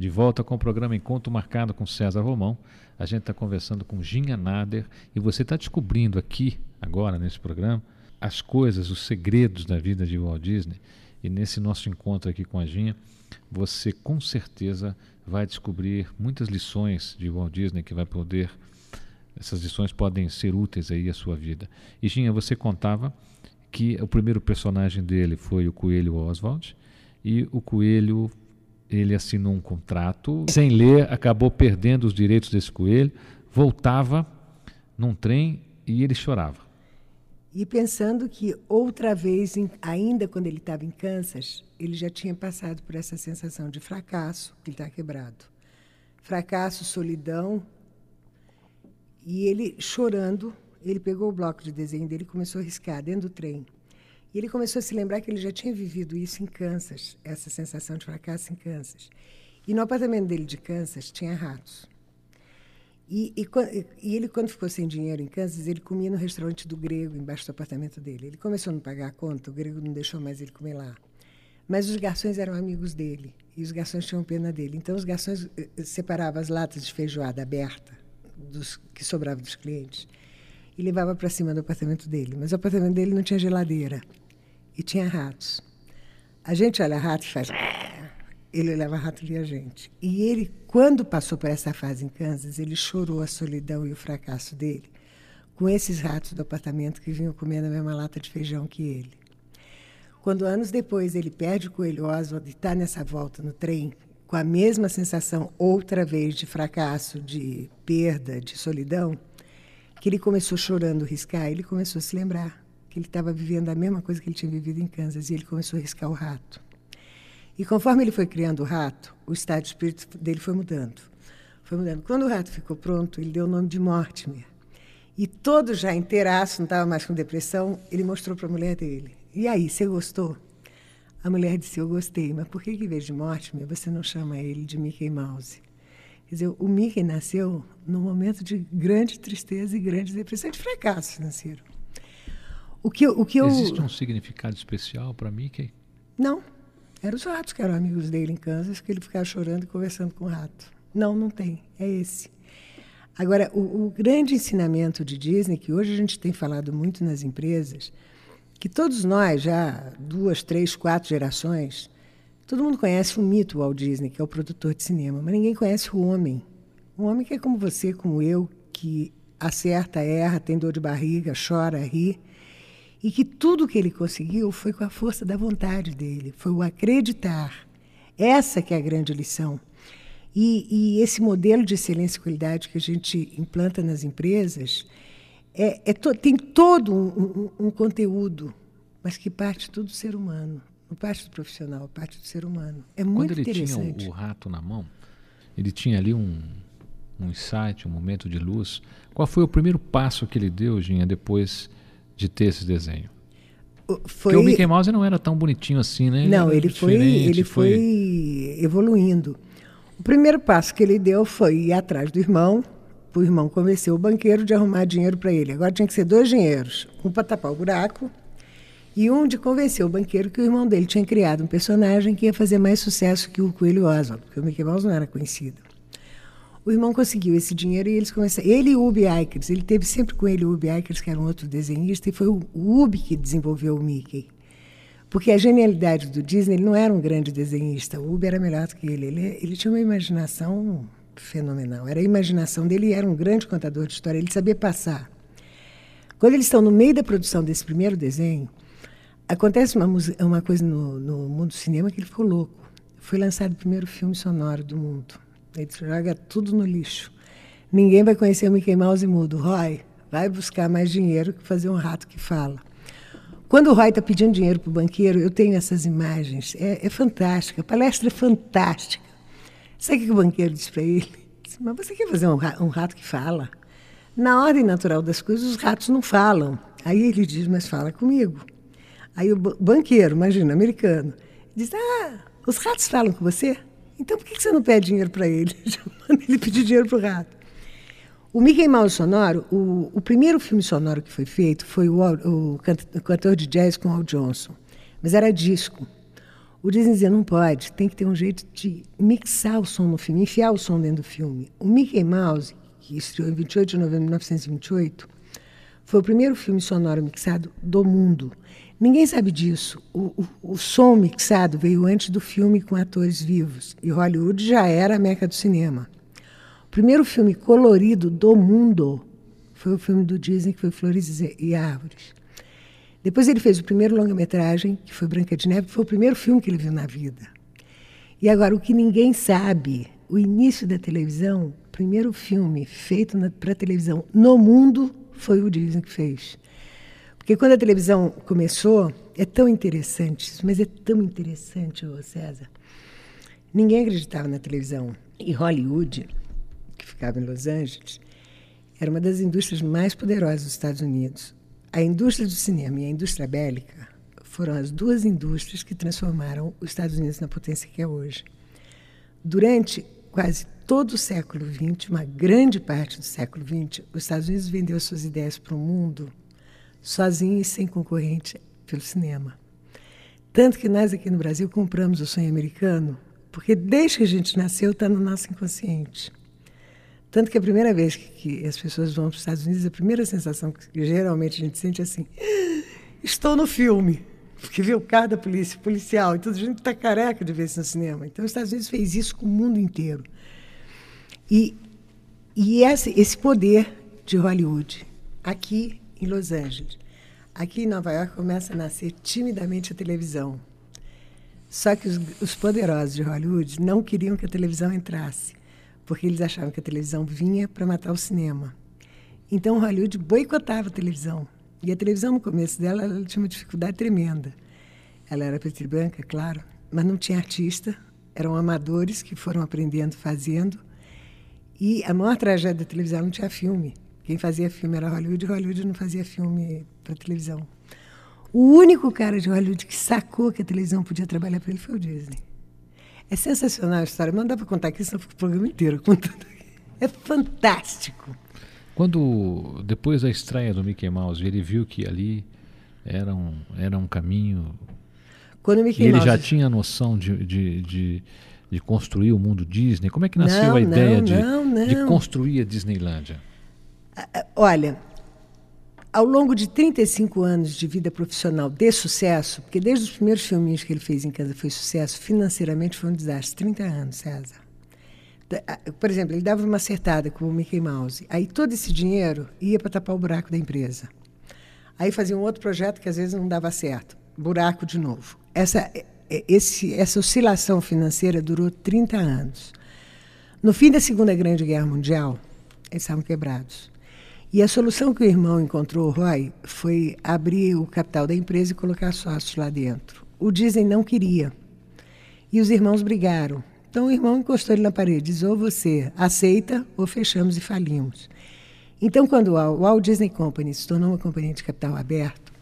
De volta com o programa Encontro Marcado com César Romão. A gente está conversando com Ginha Nader e você está descobrindo aqui, agora nesse programa, as coisas, os segredos da vida de Walt Disney. E nesse nosso encontro aqui com a Ginha, você com certeza vai descobrir muitas lições de Walt Disney que vai poder essas lições podem ser úteis aí à sua vida. E Ginha, você contava que o primeiro personagem dele foi o coelho Oswald e o coelho ele assinou um contrato, sem ler, acabou perdendo os direitos desse coelho, voltava num trem e ele chorava. E pensando que outra vez, ainda quando ele estava em Kansas, ele já tinha passado por essa sensação de fracasso, que ele está quebrado. Fracasso, solidão. E ele chorando, ele pegou o bloco de desenho dele e começou a riscar dentro do trem. E ele começou a se lembrar que ele já tinha vivido isso em Kansas, essa sensação de fracasso em Kansas. E no apartamento dele de Kansas tinha ratos. E, e, e, ele, quando ficou sem dinheiro em Kansas, ele comia no restaurante do grego, embaixo do apartamento dele. Ele começou a não pagar a conta, o grego não deixou mais ele comer lá. Mas os garçons eram amigos dele, e os garçons tinham pena dele. Então, os garçons eh, eh, separavam as latas de feijoada aberta dos, que sobravam dos clientes e levava para cima do apartamento dele. Mas o apartamento dele não tinha geladeira e tinha ratos. A gente olha rato e faz. Ele leva rato e a gente. E ele, quando passou por essa fase em Kansas, ele chorou a solidão e o fracasso dele com esses ratos do apartamento que vinham comendo a mesma lata de feijão que ele. Quando anos depois ele perde o coelho Oswald e está nessa volta no trem, com a mesma sensação outra vez de fracasso, de perda, de solidão, que ele começou chorando riscar, ele começou a se lembrar que ele estava vivendo a mesma coisa que ele tinha vivido em Kansas e ele começou a riscar o rato. E conforme ele foi criando o rato, o estado de espírito dele foi mudando. Foi mudando. Quando o rato ficou pronto, ele deu o nome de Mortimer. E todo já inteiraço, não estava mais com depressão, ele mostrou para a mulher dele. E aí, você gostou? A mulher disse, eu gostei, mas por que, em vez de Mortimer, você não chama ele de Mickey Mouse? Quer dizer, o Mickey nasceu num momento de grande tristeza e grande depressão, de fracasso financeiro. O que, o que eu... Existe um significado especial para Mickey? Não. Eram os ratos que eram amigos dele em Kansas, que ele ficava chorando e conversando com o rato. Não, não tem. É esse. Agora, o, o grande ensinamento de Disney, que hoje a gente tem falado muito nas empresas, que todos nós, já duas, três, quatro gerações, Todo mundo conhece o mito Walt Disney, que é o produtor de cinema, mas ninguém conhece o homem. O homem que é como você, como eu, que acerta, erra, tem dor de barriga, chora, ri, e que tudo que ele conseguiu foi com a força da vontade dele, foi o acreditar. Essa que é a grande lição. E, e esse modelo de excelência e qualidade que a gente implanta nas empresas é, é to, tem todo um, um, um conteúdo, mas que parte tudo do ser humano parte do profissional, parte do ser humano. É muito Quando ele interessante. tinha o, o, rato na mão, ele tinha ali um, um insight, um momento de luz. Qual foi o primeiro passo que ele deu, Ginha, depois de ter esse desenho? Foi... Porque o Mickey Mouse não era tão bonitinho assim, né? Ele não, ele foi, ele foi... foi evoluindo. O primeiro passo que ele deu foi ir atrás do irmão, o irmão convenceu o banqueiro de arrumar dinheiro para ele. Agora tinha que ser dois dinheiros, um para tapar o buraco e um de convencer o banqueiro que o irmão dele tinha criado um personagem que ia fazer mais sucesso que o Coelho Oswald, porque o Mickey Mouse não era conhecido. O irmão conseguiu esse dinheiro e eles começaram. Ele e o Ubi Ikers, ele teve sempre com ele o Ubi Ikers, que era um outro desenhista, e foi o Ubi que desenvolveu o Mickey. Porque a genialidade do Disney, ele não era um grande desenhista, o Ubi era melhor do que ele. Ele, ele tinha uma imaginação fenomenal. Era a imaginação dele era um grande contador de história, ele sabia passar. Quando eles estão no meio da produção desse primeiro desenho, Acontece uma, uma coisa no, no, mundo do cinema que ele ficou louco. Foi lançado o primeiro filme sonoro do mundo. Ele joga tudo no lixo. Ninguém vai conhecer o Mickey Mouse mudo. Roy, vai buscar mais dinheiro que fazer um rato que fala. Quando o Roy está pedindo dinheiro para o banqueiro, eu tenho essas imagens. É, é fantástica. A palestra é fantástica. Sabe o que o banqueiro disse para ele? Disse, Mas você quer fazer um, um rato que fala? Na ordem natural das coisas, os ratos não falam. Aí ele diz, mas fala comigo. Aí o banqueiro, imagina, americano, diz: Ah, os ratos falam com você? Então por que você não pede dinheiro para ele? Ele pedir dinheiro para o rato. O Mickey Mouse sonoro, o, o, primeiro filme sonoro que foi feito foi o, o, o cantor de jazz com Al Johnson, mas era disco. O Disney dizia, não pode, tem que ter um jeito de mixar o som no filme, enfiar o som dentro do filme. O Mickey Mouse, que estreou em 28 de novembro de 1928, foi o primeiro filme sonoro mixado do mundo. Ninguém sabe disso. O, o, o, som mixado veio antes do filme com atores vivos. E Hollywood já era a meca do cinema. O primeiro filme colorido do mundo foi o filme do Disney, que foi Flores e Árvores. Depois ele fez o primeiro longa-metragem, que foi Branca de Neve, que foi o primeiro filme que ele viu na vida. E agora, o que ninguém sabe, o início da televisão, o primeiro filme feito para televisão no mundo foi o Disney que fez. Porque quando a televisão começou, é tão interessante, mas é tão interessante, ô César. Ninguém acreditava na televisão. E Hollywood, que ficava em Los Angeles, era uma das indústrias mais poderosas dos Estados Unidos. A indústria do cinema e a indústria bélica foram as duas indústrias que transformaram os Estados Unidos na potência que é hoje. Durante quase todo o século XX, uma grande parte do século XX, os Estados Unidos vendeu suas ideias para o mundo sozinho e sem concorrente pelo cinema. Tanto que nós aqui no Brasil compramos o sonho americano, porque desde que a gente nasceu está no nosso inconsciente. Tanto que a primeira vez que, que as pessoas vão para os Estados Unidos, a primeira sensação que geralmente a gente sente é assim: estou no filme. Porque viu o carro da polícia, policial, então a gente está careca de ver isso no cinema. Então, os Estados Unidos fez isso com o mundo inteiro. E, e esse, esse poder de Hollywood, aqui em Los Angeles, aqui em Nova York, começa a nascer timidamente a televisão. Só que os, os poderosos de Hollywood não queriam que a televisão entrasse porque eles achavam que a televisão vinha para matar o cinema. Então Hollywood boicotava a televisão. E a televisão, no começo dela, ela tinha uma dificuldade tremenda. Ela era preta e branca, claro, mas não tinha artista, eram amadores que foram aprendendo, fazendo. E a maior tragédia da televisão não tinha filme. Quem fazia filme era Hollywood, e Hollywood não fazia filme para televisão. O único cara de Hollywood que sacou que a televisão podia trabalhar para ele foi o Disney. É sensacional a história. Mas não dá para contar aqui, senão fica o programa inteiro contando. É fantástico. Quando, depois da estreia do Mickey Mouse, ele viu que ali era um, era um caminho. Quando o Mickey e ele Mouse... já tinha a noção de, de, de, de, construir o mundo Disney. Como é que nasceu não, a ideia não, de, não, de construir a Disneylândia? Olha, ao longo de 35 anos de vida profissional de sucesso, porque desde os primeiros filminhos que ele fez em casa foi sucesso, financeiramente foi um desastre. 30 anos, César. Por exemplo, ele dava uma acertada com o Mickey Mouse. Aí todo esse dinheiro ia para tapar o buraco da empresa. Aí fazia um outro projeto que às vezes não dava certo. Buraco de novo. Essa, esse, essa oscilação financeira durou 30 anos. No fim da Segunda Grande Guerra Mundial, eles estavam quebrados. E a solução que o irmão encontrou, Roy, foi abrir o capital da empresa e colocar sócios lá dentro. O Disney não queria. E os irmãos brigaram. Então o irmão encostou ele na parede, diz: ou você aceita ou fechamos e falimos. Então, quando o Walt Disney Company se tornou uma companhia de capital aberto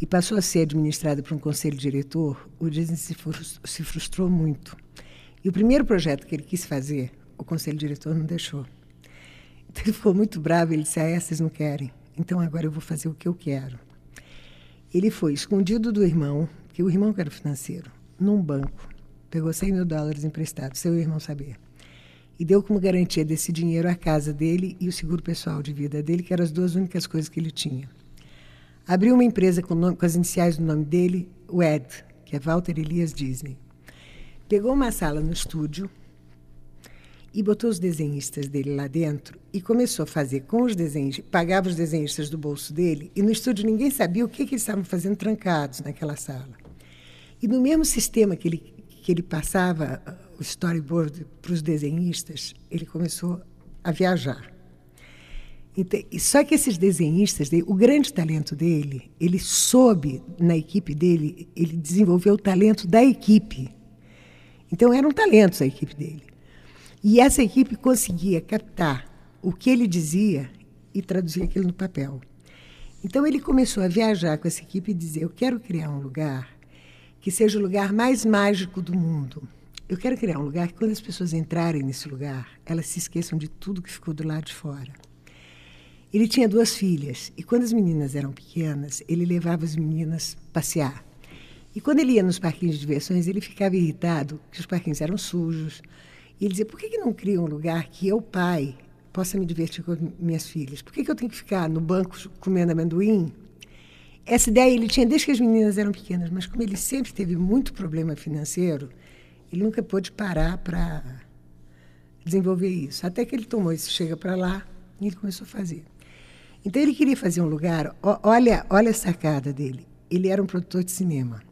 e passou a ser administrada por um conselho diretor, o Disney se frustrou muito. E o primeiro projeto que ele quis fazer, o conselho diretor não deixou. Ele ficou muito bravo, ele disse, ah, essas não querem. Então agora eu vou fazer o que eu quero. Ele foi escondido do irmão, que o irmão era financeiro, num banco. Pegou 100 mil dólares emprestados, sem o irmão saber. E deu como garantia desse dinheiro a casa dele e o seguro pessoal de vida dele, que eram as duas únicas coisas que ele tinha. Abriu uma empresa com, nome, com as iniciais do nome dele, o Ed, que é Walter Elias Disney. Pegou uma sala no estúdio, e botou os desenhistas dele lá dentro e começou a fazer com os desenhistas, pagava os desenhistas do bolso dele, e no estúdio ninguém sabia o que, que eles estavam fazendo trancados naquela sala. E no mesmo sistema que ele, que ele passava uh, o storyboard para os desenhistas, ele começou a viajar. Então, só que esses desenhistas, o grande talento dele, ele soube na equipe dele, ele desenvolveu o talento da equipe. Então eram talentos a equipe dele. E essa equipe conseguia captar o que ele dizia e traduzir aquilo no papel. Então ele começou a viajar com essa equipe e dizer: Eu quero criar um lugar que seja o lugar mais mágico do mundo. Eu quero criar um lugar que, quando as pessoas entrarem nesse lugar, elas se esqueçam de tudo que ficou do lado de fora. Ele tinha duas filhas e, quando as meninas eram pequenas, ele levava as meninas passear. E quando ele ia nos parquinhos de diversões, ele ficava irritado que os parquinhos eram sujos. E ele dizia: por que, que não cria um lugar que eu, pai, possa me divertir com minhas filhas? Por que, que eu tenho que ficar no banco comendo amendoim? Essa ideia ele tinha desde que as meninas eram pequenas, mas como ele sempre teve muito problema financeiro, ele nunca pôde parar para desenvolver isso. Até que ele tomou isso, chega para lá e ele começou a fazer. Então ele queria fazer um lugar, olha, olha a sacada dele. Ele era um produtor de cinema.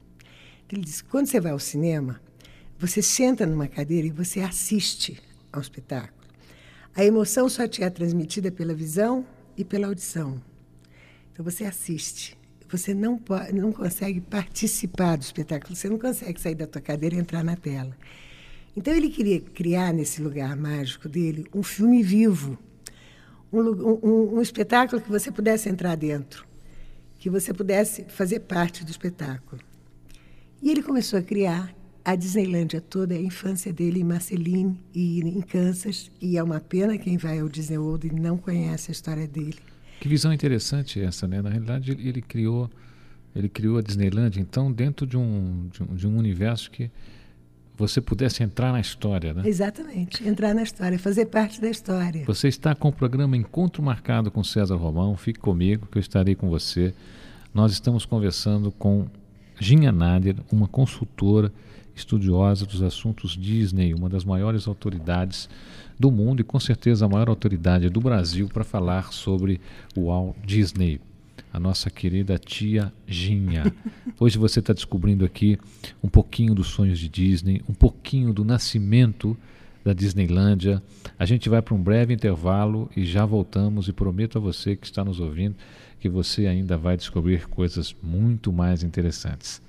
Então ele disse: quando você vai ao cinema, você senta numa cadeira e você assiste ao espetáculo. A emoção só te é transmitida pela visão e pela audição. Então você assiste. Você não, pode, não consegue participar do espetáculo, você não consegue sair da tua cadeira e entrar na tela. Então ele queria criar nesse lugar mágico dele um filme vivo, um, um, um espetáculo que você pudesse entrar dentro, que você pudesse fazer parte do espetáculo. E ele começou a criar a Disneylândia toda, a infância dele em Marceline e em Kansas, e é uma pena quem vai ao Disney World e não conhece a história dele. Que visão interessante essa, né? Na realidade, ele, ele criou ele criou a Disneyland, então, dentro de um, de um, de um universo que você pudesse entrar na história, né? Exatamente, entrar na história, fazer parte da história. Você está com o programa Encontro Marcado com César Romão, fique comigo que eu estarei com você. Nós estamos conversando com Ginha Nader, uma consultora estudiosa dos assuntos Disney, uma das maiores autoridades do mundo e com certeza a maior autoridade do Brasil para falar sobre o Walt Disney, a nossa querida tia Ginha. Hoje você está descobrindo aqui um pouquinho dos sonhos de Disney, um pouquinho do nascimento da Disneylândia. A gente vai para um breve intervalo e já voltamos e prometo a você que está nos ouvindo que você ainda vai descobrir coisas muito mais interessantes.